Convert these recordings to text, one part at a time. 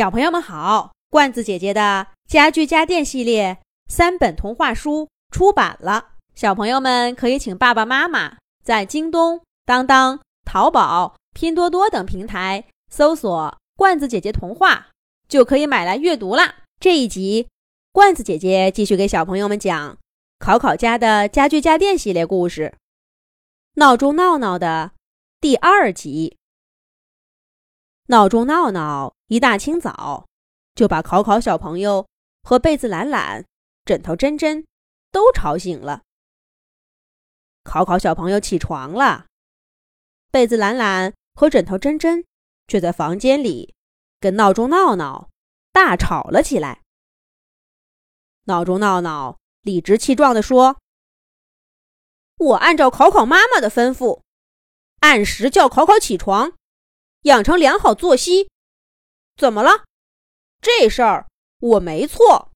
小朋友们好，罐子姐姐的家具家电系列三本童话书出版了，小朋友们可以请爸爸妈妈在京东、当当、淘宝、拼多多等平台搜索“罐子姐姐童话”，就可以买来阅读啦。这一集，罐子姐姐继续给小朋友们讲考考家的家具家电系列故事，闹钟闹闹的第二集。闹钟闹闹一大清早就把考考小朋友和被子懒懒、枕头真真都吵醒了。考考小朋友起床了，被子懒懒和枕头真真却在房间里跟闹钟闹闹大吵了起来。闹钟闹闹理直气壮地说：“我按照考考妈妈的吩咐，按时叫考考起床。”养成良好作息，怎么了？这事儿我没错。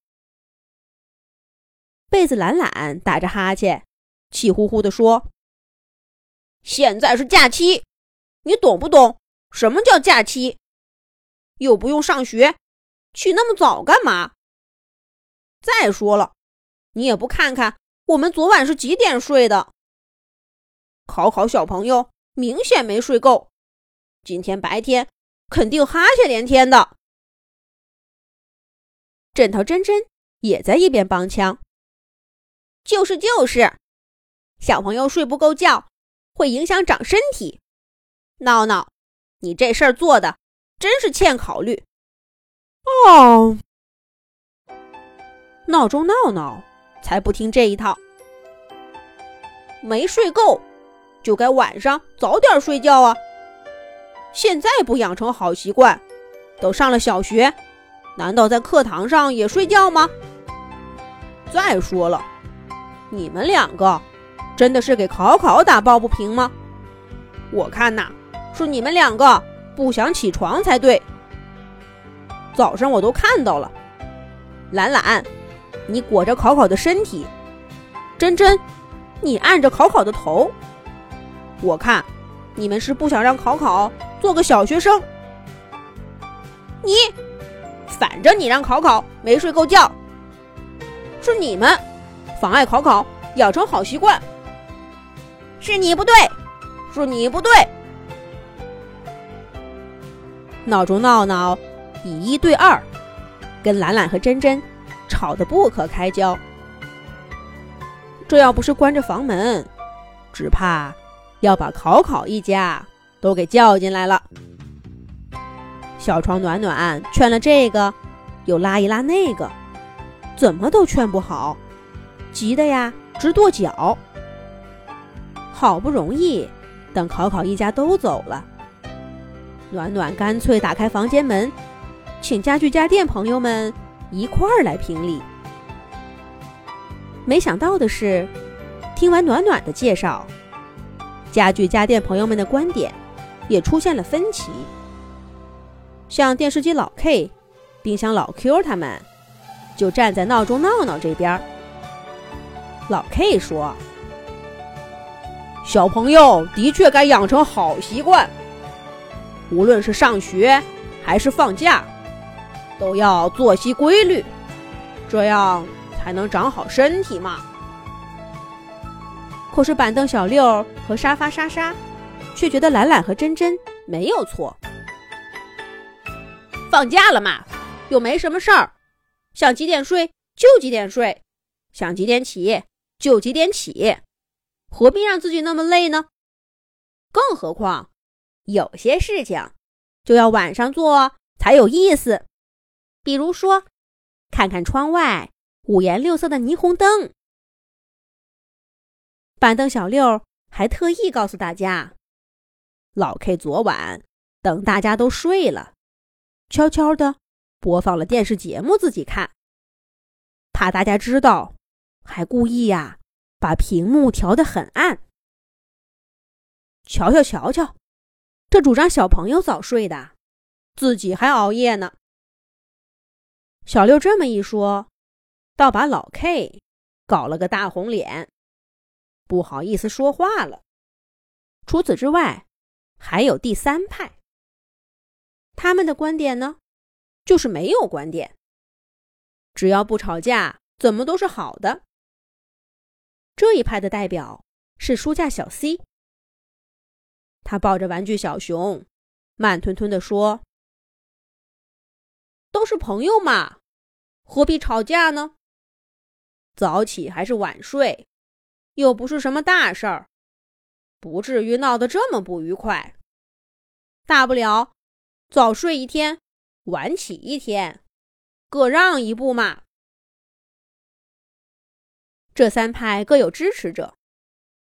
被子懒懒打着哈欠，气呼呼地说：“现在是假期，你懂不懂什么叫假期？又不用上学，起那么早干嘛？再说了，你也不看看我们昨晚是几点睡的？考考小朋友明显没睡够。”今天白天肯定哈欠连天的，枕头真真也在一边帮腔。就是就是，小朋友睡不够觉会影响长身体。闹闹，你这事儿做的真是欠考虑。哦，闹钟闹闹才不听这一套，没睡够就该晚上早点睡觉啊。现在不养成好习惯，都上了小学，难道在课堂上也睡觉吗？再说了，你们两个真的是给考考打抱不平吗？我看呐，是你们两个不想起床才对。早上我都看到了，懒懒，你裹着考考的身体；真真，你按着考考的头。我看你们是不想让考考。做个小学生，你，反正你让考考没睡够觉，是你们妨碍考考养成好习惯，是你不对，是你不对。闹钟闹闹以一对二，跟懒懒和珍珍吵得不可开交。这要不是关着房门，只怕要把考考一家。都给叫进来了。小床暖暖劝了这个，又拉一拉那个，怎么都劝不好，急得呀直跺脚。好不容易等考考一家都走了，暖暖干脆打开房间门，请家具家电朋友们一块儿来评理。没想到的是，听完暖暖的介绍，家具家电朋友们的观点。也出现了分歧，像电视机老 K、冰箱老 Q 他们就站在闹钟闹闹这边。老 K 说：“小朋友的确该养成好习惯，无论是上学还是放假，都要作息规律，这样才能长好身体嘛。”可是板凳小六和沙发莎莎。却觉得懒懒和珍珍没有错。放假了嘛，又没什么事儿，想几点睡就几点睡，想几点起就几点起，何必让自己那么累呢？更何况，有些事情就要晚上做才有意思，比如说，看看窗外五颜六色的霓虹灯。板凳小六还特意告诉大家。老 K 昨晚等大家都睡了，悄悄的播放了电视节目自己看，怕大家知道，还故意呀把屏幕调得很暗。瞧瞧瞧瞧，这主张小朋友早睡的，自己还熬夜呢。小六这么一说，倒把老 K 搞了个大红脸，不好意思说话了。除此之外。还有第三派，他们的观点呢，就是没有观点。只要不吵架，怎么都是好的。这一派的代表是书架小 C，他抱着玩具小熊，慢吞吞地说：“都是朋友嘛，何必吵架呢？早起还是晚睡，又不是什么大事儿，不至于闹得这么不愉快。大不了早睡一天，晚起一天。”各让一步嘛！这三派各有支持者，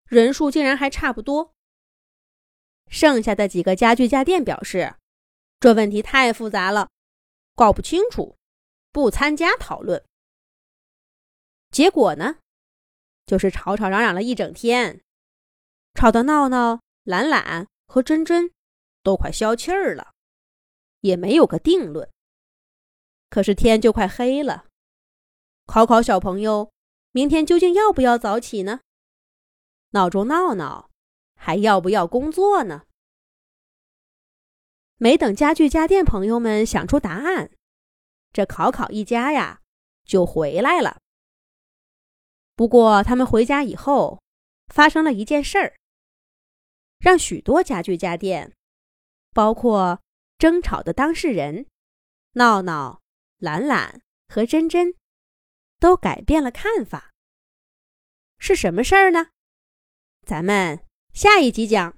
人数竟然还差不多。剩下的几个家具家电表示，这问题太复杂了，搞不清楚，不参加讨论。结果呢，就是吵吵嚷嚷了一整天，吵得闹闹、懒懒和真真都快消气儿了，也没有个定论。可是天就快黑了，考考小朋友，明天究竟要不要早起呢？闹钟闹闹，还要不要工作呢？没等家具家电朋友们想出答案，这考考一家呀就回来了。不过他们回家以后，发生了一件事儿，让许多家具家电，包括争吵的当事人，闹闹。懒懒和真真都改变了看法，是什么事儿呢？咱们下一集讲。